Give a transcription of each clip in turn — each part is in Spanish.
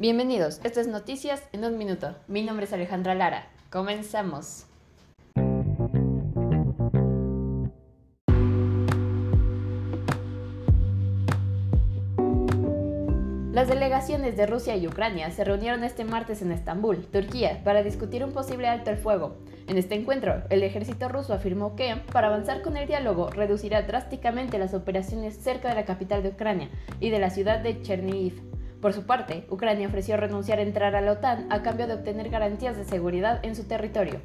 Bienvenidos, esto es Noticias en un minuto. Mi nombre es Alejandra Lara. Comenzamos. Las delegaciones de Rusia y Ucrania se reunieron este martes en Estambul, Turquía, para discutir un posible alto el fuego. En este encuentro, el ejército ruso afirmó que, para avanzar con el diálogo, reducirá drásticamente las operaciones cerca de la capital de Ucrania y de la ciudad de Chernihiv. Por su parte, Ucrania ofreció renunciar a entrar a la OTAN a cambio de obtener garantías de seguridad en su territorio.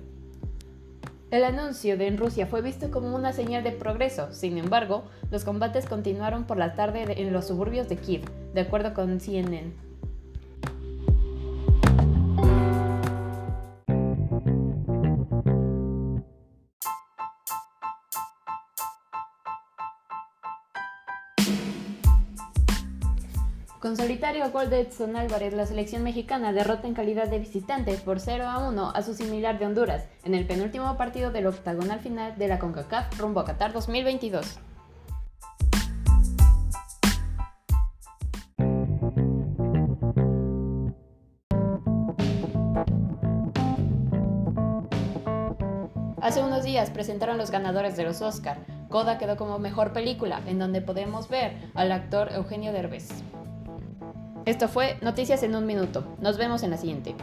El anuncio de en Rusia fue visto como una señal de progreso, sin embargo, los combates continuaron por la tarde en los suburbios de Kiev, de acuerdo con CNN. Con solitario gol de Edson Álvarez, la selección mexicana derrota en calidad de visitante por 0 a 1 a su similar de Honduras en el penúltimo partido del octagonal final de la CONCACAF rumbo a Qatar 2022. Hace unos días presentaron los ganadores de los Oscar. Coda quedó como mejor película, en donde podemos ver al actor Eugenio Derbez. Esto fue Noticias en un Minuto. Nos vemos en la siguiente.